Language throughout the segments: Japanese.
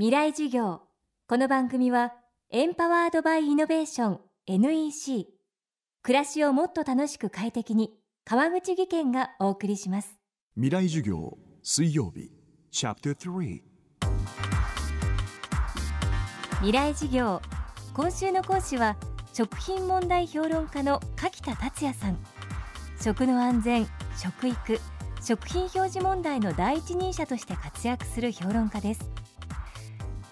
未来授業。この番組はエンパワードバイイノベーション NEC 暮らしをもっと楽しく快適に川口義賢がお送りします。未来授業水曜日チャプター3未来授業。今週の講師は食品問題評論家の柿田達也さん。食の安全食育食品表示問題の第一人者として活躍する評論家です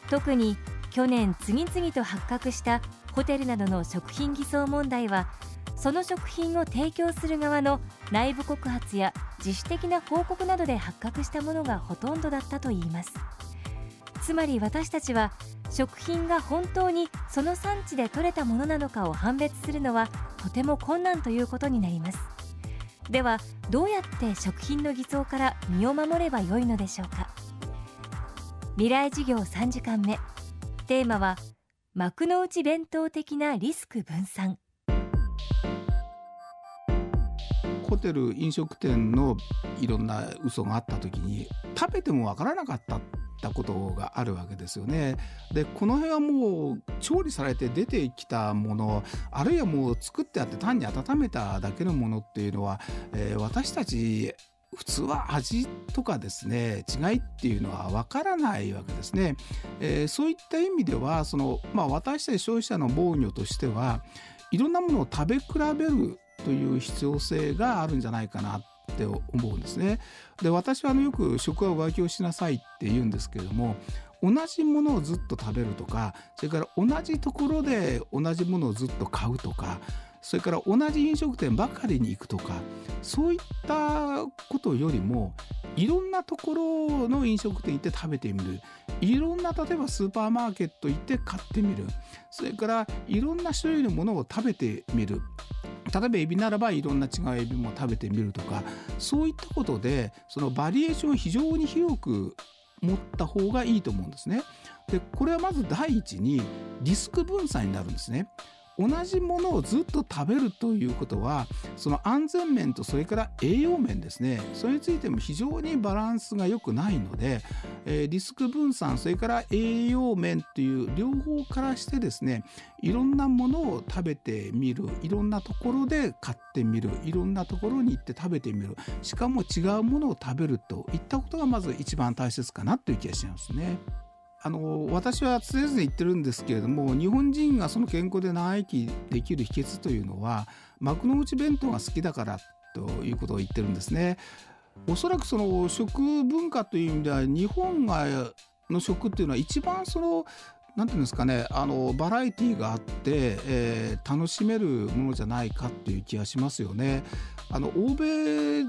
特に去年次々と発覚したホテルなどの食品偽装問題はその食品を提供する側の内部告発や自主的な報告などで発覚したものがほとんどだったといいます。つまり私たちは食品が本当にその産地で採れたものなのかを判別するのはとても困難ということになります。ではどうやって食品の偽装から身を守ればよいのでしょうか？未来事業3時間目テーマは幕の内弁当的なリスク分散ホテル飲食店のいろんな嘘があった時に食べてもわからなかったったことがあるわけですよね。でこの辺はもう調理されて出てきたものあるいはもう作ってあって単に温めただけのものっていうのは、えー、私たち普通は味とかですね違いっていうのはわからないわけですね、えー、そういった意味ではその、まあ、私たち消費者の防御としてはいろんなものを食べ比べるという必要性があるんじゃないかなって思うんですね。で私はあのよく食は浮気をしなさいって言うんですけれども同じものをずっと食べるとかそれから同じところで同じものをずっと買うとかそれから同じ飲食店ばかりに行くとかそういったことよりもいろんなところの飲食店行って食べてみるいろんな例えばスーパーマーケット行って買ってみるそれからいろんな種類のものを食べてみる例えばエビならばいろんな違うエビも食べてみるとかそういったことでそのバリエーションを非常に広く持った方がいいと思うんですね。でこれはまず第一にリスク分散になるんですね。同じものをずっと食べるということはその安全面とそれから栄養面ですねそれについても非常にバランスが良くないので、えー、リスク分散それから栄養面という両方からしてですねいろんなものを食べてみるいろんなところで買ってみるいろんなところに行って食べてみるしかも違うものを食べるといったことがまず一番大切かなという気がしますね。あの私は常々言ってるんですけれども日本人がその健康で長生きできる秘訣というのは幕の内弁当が好きだからということを言ってるんですね。おそらくその食文化という意味では日本がの食っていうのは一番その何て言うんですかねあのバラエティーがあって、えー、楽しめるものじゃないかっていう気がしますよね。あの欧米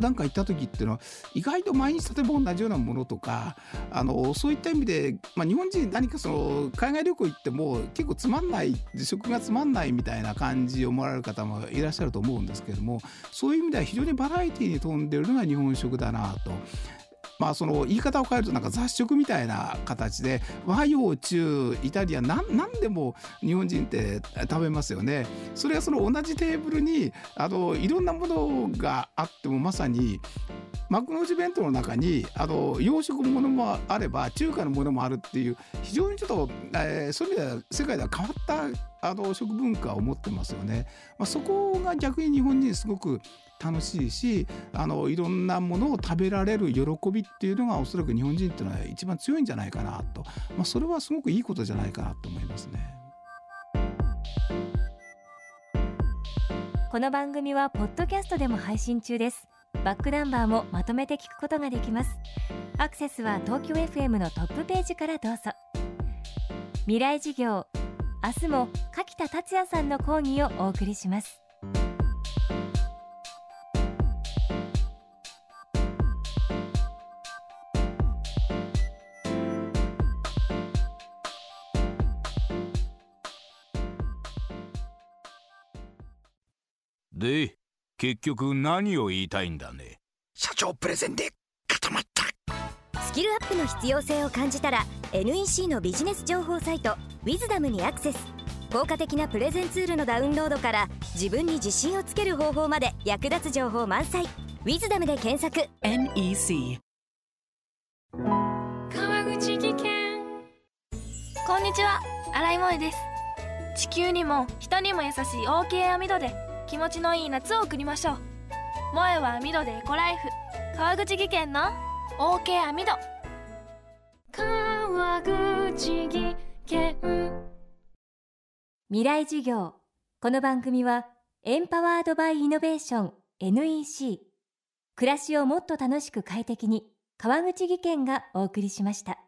なんか行った時っていうのは意外と毎日例えば同じようなものとかあのそういった意味で、まあ、日本人何かその海外旅行行っても結構つまんない食がつまんないみたいな感じを思われる方もいらっしゃると思うんですけどもそういう意味では非常にバラエティーに富んでるのが日本食だなと。まあその言い方を変えるとなんか雑食みたいな形で和洋中イタリア何でも日本人って食べますよね。それはその同じテーブルにあのいろんなものがあってもまさに幕の内弁当の中にあの洋食ものもあれば中華のものもあるっていう非常にちょっと、えー、そういう意味では世界では変わったあの食文化を持ってますよね。まあ、そこが逆に日本人すごく楽しいしあのいろんなものを食べられる喜びっていうのがおそらく日本人っていうのは一番強いんじゃないかなと、まあ、それはすごくいいことじゃないかなと思いますね。この番組はポッドキャストでも配信中ですバックナンバーもまとめて聞くことができますアクセスは東京 FM のトップページからどうぞ未来事業明日も柿田達也さんの講義をお送りします。で結局何を言いたいんだね？社長プレゼンでキルアップの必要性を感じたら NEC のビジネス情報サイト「ウィズダムにアクセス。効果的なプレゼンツールのダウンロードから自分に自信をつける方法まで役立つ情報満載「ウィズダムで検索。NEC 川口技研。こんにちは。新井萌です。地球にも人にも優しい OK 網戸で気持ちのいい夏を送りましょう。萌えは網戸でエコライフ。川口技研の OK 網戸川口技研未来授業。この番組はエンパワードバイイノベーション NEC 暮らしをもっと楽しく快適に川口技研がお送りしました。